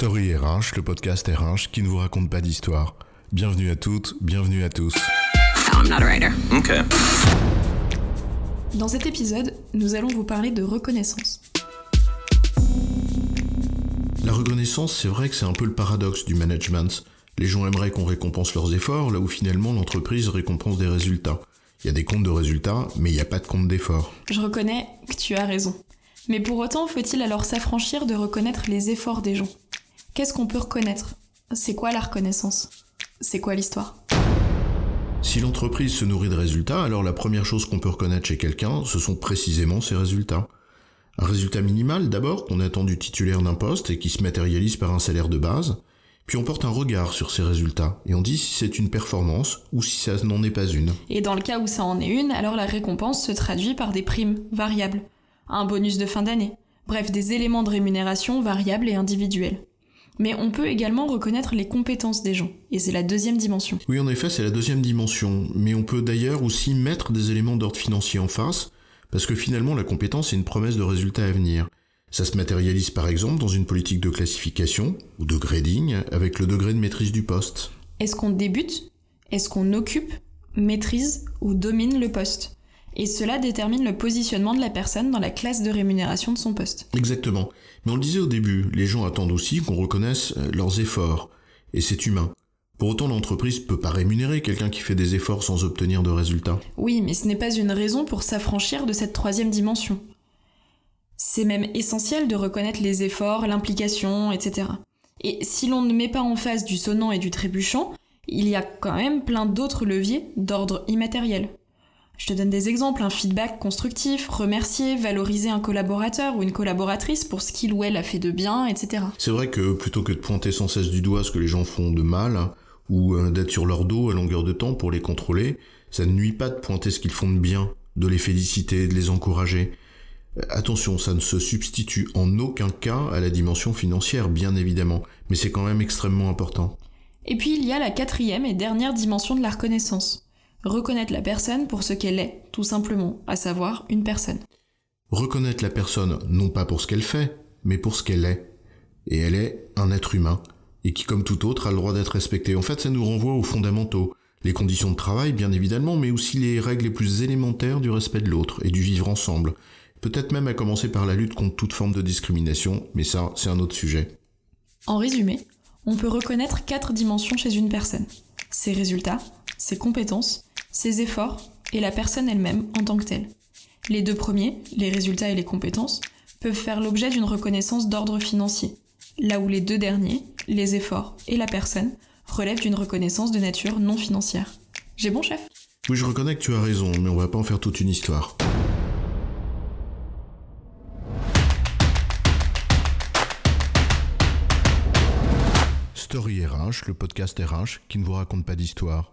Story RH, le podcast RH qui ne vous raconte pas d'histoire. Bienvenue à toutes, bienvenue à tous. I'm not a writer. Okay. Dans cet épisode, nous allons vous parler de reconnaissance. La reconnaissance, c'est vrai que c'est un peu le paradoxe du management. Les gens aimeraient qu'on récompense leurs efforts, là où finalement l'entreprise récompense des résultats. Il y a des comptes de résultats, mais il n'y a pas de compte d'efforts. Je reconnais que tu as raison. Mais pour autant, faut-il alors s'affranchir de reconnaître les efforts des gens? Qu'est-ce qu'on peut reconnaître? C'est quoi la reconnaissance? C'est quoi l'histoire? Si l'entreprise se nourrit de résultats, alors la première chose qu'on peut reconnaître chez quelqu'un, ce sont précisément ses résultats. Un résultat minimal d'abord qu'on attend du titulaire d'un poste et qui se matérialise par un salaire de base, puis on porte un regard sur ces résultats et on dit si c'est une performance ou si ça n'en est pas une. Et dans le cas où ça en est une, alors la récompense se traduit par des primes variables, un bonus de fin d'année, bref des éléments de rémunération variables et individuels. Mais on peut également reconnaître les compétences des gens, et c'est la deuxième dimension. Oui, en effet, c'est la deuxième dimension, mais on peut d'ailleurs aussi mettre des éléments d'ordre financier en face, parce que finalement la compétence est une promesse de résultat à venir. Ça se matérialise par exemple dans une politique de classification ou de grading avec le degré de maîtrise du poste. Est-ce qu'on débute? Est-ce qu'on occupe, maîtrise ou domine le poste? Et cela détermine le positionnement de la personne dans la classe de rémunération de son poste. Exactement. Mais on le disait au début, les gens attendent aussi qu'on reconnaisse euh, leurs efforts, et c'est humain. Pour autant, l'entreprise peut pas rémunérer quelqu'un qui fait des efforts sans obtenir de résultats. Oui, mais ce n'est pas une raison pour s'affranchir de cette troisième dimension. C'est même essentiel de reconnaître les efforts, l'implication, etc. Et si l'on ne met pas en face du sonnant et du trébuchant, il y a quand même plein d'autres leviers d'ordre immatériel. Je te donne des exemples, un feedback constructif, remercier, valoriser un collaborateur ou une collaboratrice pour ce qu'il ou elle a fait de bien, etc. C'est vrai que plutôt que de pointer sans cesse du doigt ce que les gens font de mal, ou euh, d'être sur leur dos à longueur de temps pour les contrôler, ça ne nuit pas de pointer ce qu'ils font de bien, de les féliciter, de les encourager. Euh, Attention, ça ne se substitue en aucun cas à la dimension financière, bien évidemment, mais c'est quand même extrêmement important. Et puis il y a la quatrième et dernière dimension de la reconnaissance. Reconnaître la personne pour ce qu'elle est, tout simplement, à savoir une personne. Reconnaître la personne non pas pour ce qu'elle fait, mais pour ce qu'elle est. Et elle est un être humain, et qui comme tout autre a le droit d'être respecté. En fait, ça nous renvoie aux fondamentaux, les conditions de travail bien évidemment, mais aussi les règles les plus élémentaires du respect de l'autre et du vivre ensemble. Peut-être même à commencer par la lutte contre toute forme de discrimination, mais ça, c'est un autre sujet. En résumé, on peut reconnaître quatre dimensions chez une personne. Ses résultats, ses compétences, ses efforts et la personne elle-même en tant que telle. Les deux premiers, les résultats et les compétences, peuvent faire l'objet d'une reconnaissance d'ordre financier, là où les deux derniers, les efforts et la personne, relèvent d'une reconnaissance de nature non financière. J'ai bon chef? Oui, je reconnais que tu as raison, mais on va pas en faire toute une histoire. Story RH, le podcast RH qui ne vous raconte pas d'histoire.